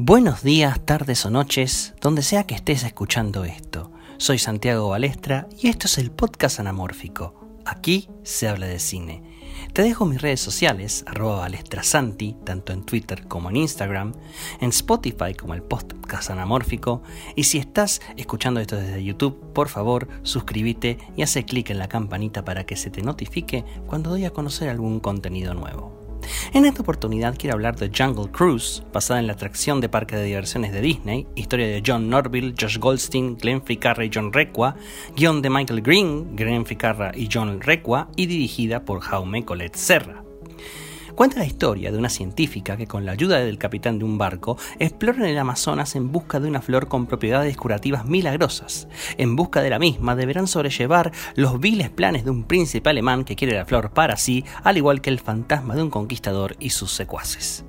Buenos días, tardes o noches, donde sea que estés escuchando esto. Soy Santiago Balestra y esto es el podcast anamórfico. Aquí se habla de cine. Te dejo mis redes sociales, arroba balestrasanti, tanto en Twitter como en Instagram, en Spotify como el podcast anamórfico, y si estás escuchando esto desde YouTube, por favor, suscríbete y hace clic en la campanita para que se te notifique cuando doy a conocer algún contenido nuevo. En esta oportunidad quiero hablar de Jungle Cruise, basada en la atracción de parque de diversiones de Disney, historia de John Norville, Josh Goldstein, Glenn Ficarra y John Requa, guion de Michael Green, Glenn Ficarra y John Requa, y dirigida por Jaume Colette Serra. Cuenta la historia de una científica que con la ayuda del capitán de un barco explora el Amazonas en busca de una flor con propiedades curativas milagrosas. En busca de la misma deberán sobrellevar los viles planes de un príncipe alemán que quiere la flor para sí, al igual que el fantasma de un conquistador y sus secuaces.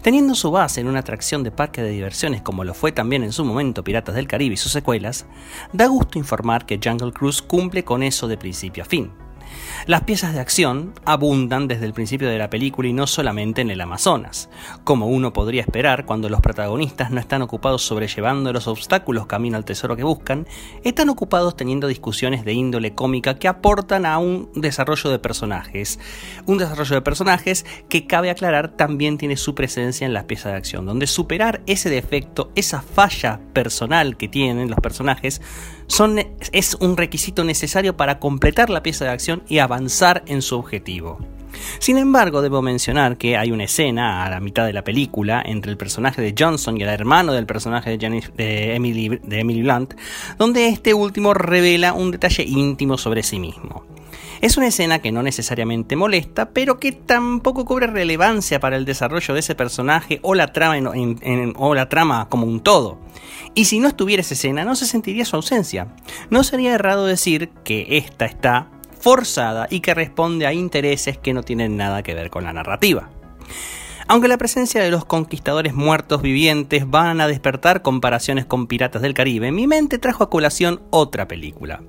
Teniendo su base en una atracción de parque de diversiones como lo fue también en su momento Piratas del Caribe y sus secuelas, da gusto informar que Jungle Cruise cumple con eso de principio a fin. Las piezas de acción abundan desde el principio de la película y no solamente en el Amazonas, como uno podría esperar cuando los protagonistas no están ocupados sobrellevando los obstáculos camino al tesoro que buscan, están ocupados teniendo discusiones de índole cómica que aportan a un desarrollo de personajes. Un desarrollo de personajes que cabe aclarar también tiene su presencia en las piezas de acción, donde superar ese defecto, esa falla personal que tienen los personajes, son, es un requisito necesario para completar la pieza de acción y avanzar en su objetivo. Sin embargo, debo mencionar que hay una escena a la mitad de la película entre el personaje de Johnson y el hermano del personaje de, Emily, de Emily Blunt, donde este último revela un detalle íntimo sobre sí mismo. Es una escena que no necesariamente molesta, pero que tampoco cubre relevancia para el desarrollo de ese personaje o la trama, o la trama como un todo. Y si no estuviera esa escena, no se sentiría su ausencia. No sería errado decir que esta está forzada y que responde a intereses que no tienen nada que ver con la narrativa. Aunque la presencia de los conquistadores muertos vivientes van a despertar comparaciones con Piratas del Caribe, mi mente trajo a colación otra película.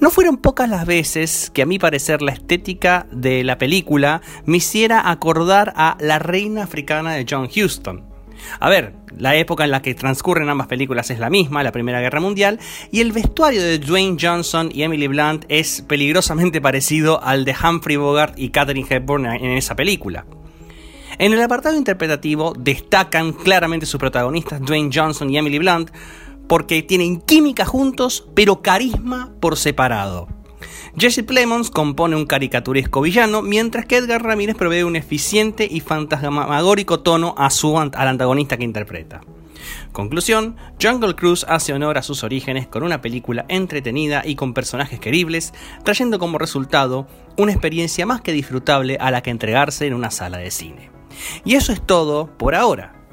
No fueron pocas las veces que a mi parecer la estética de la película me hiciera acordar a La Reina Africana de John Huston. A ver, la época en la que transcurren ambas películas es la misma, la Primera Guerra Mundial, y el vestuario de Dwayne Johnson y Emily Blunt es peligrosamente parecido al de Humphrey Bogart y Katherine Hepburn en esa película. En el apartado interpretativo destacan claramente sus protagonistas Dwayne Johnson y Emily Blunt porque tienen química juntos pero carisma por separado. Jesse Plemons compone un caricaturesco villano, mientras que Edgar Ramírez provee un eficiente y fantasmagórico tono a su, al antagonista que interpreta. Conclusión, Jungle Cruise hace honor a sus orígenes con una película entretenida y con personajes queribles, trayendo como resultado una experiencia más que disfrutable a la que entregarse en una sala de cine. Y eso es todo por ahora.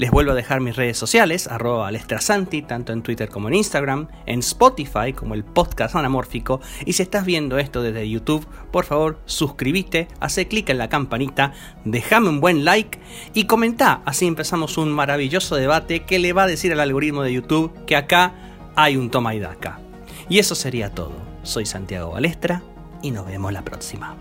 Les vuelvo a dejar mis redes sociales, arroba alestrasanti, tanto en Twitter como en Instagram, en Spotify como el podcast anamórfico, y si estás viendo esto desde YouTube, por favor suscríbete, hace clic en la campanita, déjame un buen like y comenta, así empezamos un maravilloso debate que le va a decir al algoritmo de YouTube que acá hay un toma y daca. Y eso sería todo. Soy Santiago Balestra y nos vemos la próxima.